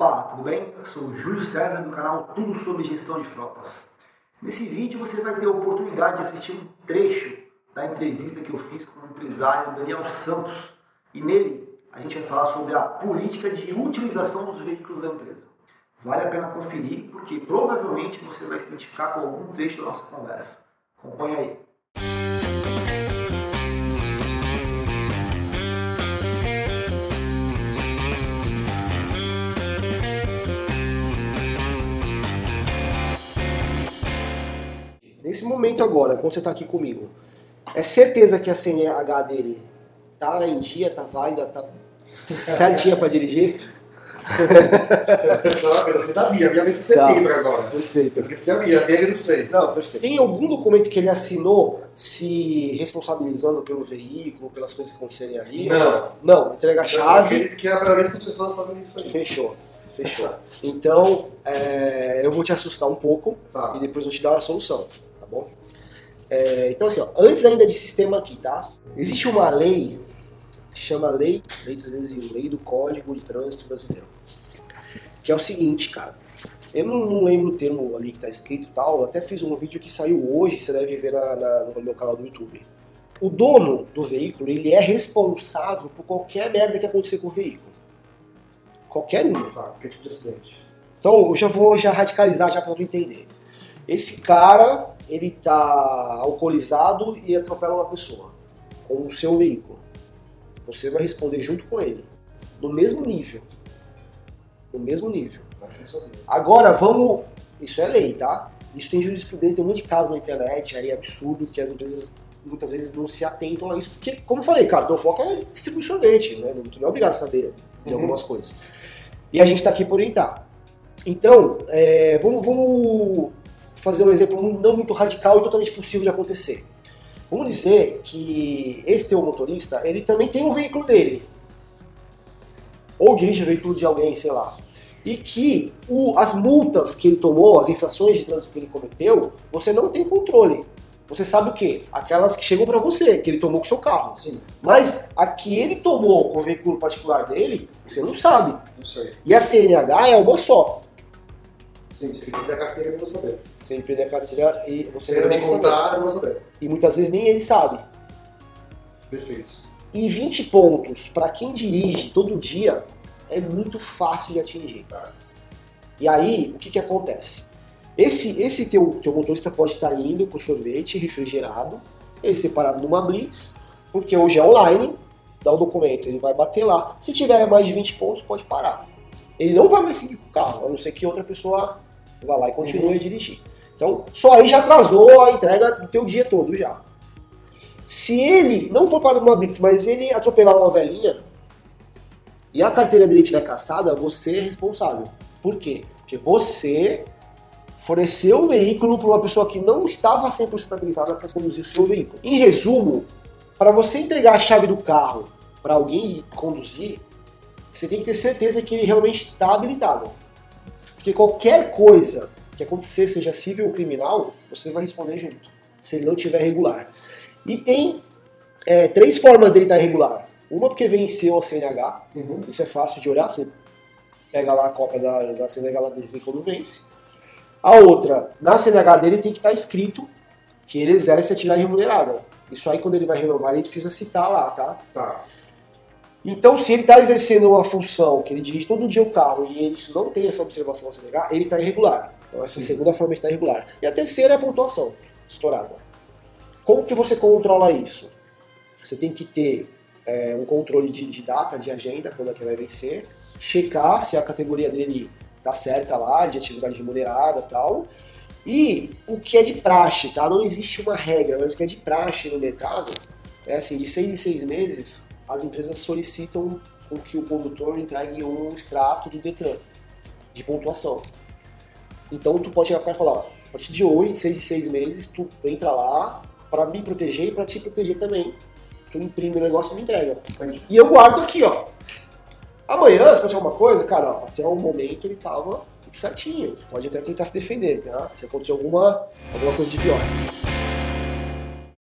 Opa, tudo bem? Eu sou o Júlio César do canal Tudo sobre Gestão de Frotas. Nesse vídeo você vai ter a oportunidade de assistir um trecho da entrevista que eu fiz com o empresário Daniel Santos. E nele a gente vai falar sobre a política de utilização dos veículos da empresa. Vale a pena conferir, porque provavelmente você vai se identificar com algum trecho da nossa conversa. Acompanhe aí. Momento agora, quando você está aqui comigo, é certeza que a CNH dele tá em dia, tá válida, tá certinha para dirigir? não, você da minha, a minha em tá. setembro tá. agora. Perfeito. Porque fica a minha, dele não sei. Não, perfeito. Tem algum documento que ele assinou se responsabilizando pelo veículo, pelas coisas que acontecerem ali? Não. Não, entrega a chave. Eu acredito que é para que as pessoas fazem isso aí. Fechou. Fechou. Então, é, eu vou te assustar um pouco tá. e depois vou te dar a solução? É, então, assim, ó, antes ainda de sistema aqui, tá? Existe uma lei que chama Lei, lei 301, Lei do Código de Trânsito Brasileiro. Que é o seguinte, cara. Eu não, não lembro o termo ali que tá escrito e tal, eu até fiz um vídeo que saiu hoje, você deve ver na, na, no meu canal do YouTube. O dono do veículo, ele é responsável por qualquer merda que acontecer com o veículo. Qualquer um. Tá, qualquer tipo de acidente. Então, eu já vou já radicalizar já para tu entender. Esse cara, ele tá alcoolizado e atropela uma pessoa com o seu veículo. Você vai responder junto com ele, no mesmo nível. No mesmo nível. Agora vamos. Isso é lei, tá? Isso tem jurisprudência, tem um monte de casos na internet, aí é absurdo que as empresas muitas vezes não se atentam a isso, porque, como eu falei, cara, teu foco é distribuir sorvete, né? Não é obrigado a saber de uhum. algumas coisas. E a gente tá aqui por orientar. Então, é, vamos, vamos fazer um exemplo não muito radical e totalmente possível de acontecer. Vamos dizer que esse teu motorista, ele também tem um veículo dele. Ou dirige o veículo de alguém, sei lá. E que o, as multas que ele tomou, as infrações de trânsito que ele cometeu, você não tem controle. Você sabe o quê? Aquelas que chegam para você, que ele tomou com o seu carro. Sim. Mas a que ele tomou com o veículo particular dele, você não sabe. Não sei. E a CNH é uma só. Sim, se ele perder a carteira, eu vou saber. Se ele perder a carteira, e você se ele me contar, eu vou saber. E muitas vezes nem ele sabe. Perfeito. E 20 pontos, para quem dirige todo dia, é muito fácil de atingir. Tá. E aí, o que, que acontece? Esse, esse teu, teu motorista pode estar indo com sorvete refrigerado, ele separado numa blitz, porque hoje é online, dá o documento, ele vai bater lá. Se tiver mais de 20 pontos, pode parar. Ele não vai mais seguir com o carro, a não ser que outra pessoa vá lá e continue uhum. a dirigir. Então, só aí já atrasou a entrega do teu dia todo já. Se ele não for para uma blitz, mas ele atropelar uma velhinha e a carteira dele estiver caçada, você é responsável. Por quê? Porque você forneceu o veículo para uma pessoa que não estava 100% habilitada para conduzir o seu veículo. Em resumo, para você entregar a chave do carro para alguém conduzir, você tem que ter certeza que ele realmente está habilitado. Porque qualquer coisa que acontecer, seja civil ou criminal, você vai responder junto, se ele não tiver regular. E tem é, três formas dele estar tá irregular. Uma porque venceu a CNH, uhum. isso é fácil de olhar, você pega lá a cópia da, da CNH lá dele quando vence. A outra, na CNH dele tem que estar tá escrito que ele exerce atividade remunerada. Isso aí quando ele vai renovar ele precisa citar lá, tá? Tá. Então, se ele está exercendo uma função que ele dirige todo dia o carro e ele não tem essa observação a se negar, ele está irregular. Então, essa Sim. segunda forma está irregular. E a terceira é a pontuação estourada. Como que você controla isso? Você tem que ter é, um controle de, de, data, de agenda, quando é que vai vencer, checar se a categoria dele está certa lá, de atividade remunerada tal. E o que é de praxe, tá? Não existe uma regra, mas o que é de praxe no mercado é assim, de seis em seis meses, as empresas solicitam que o condutor entregue um extrato do Detran de pontuação. Então tu pode chegar para e falar, ó, a partir de hoje, seis e seis meses, tu entra lá para me proteger e para te proteger também. Tu imprime o negócio e me entrega. Entendi. E eu guardo aqui, ó. Amanhã, se acontecer alguma coisa, cara, ó, até o momento ele tava tudo certinho. Pode até tentar se defender, tá? Se acontecer alguma, alguma coisa de pior.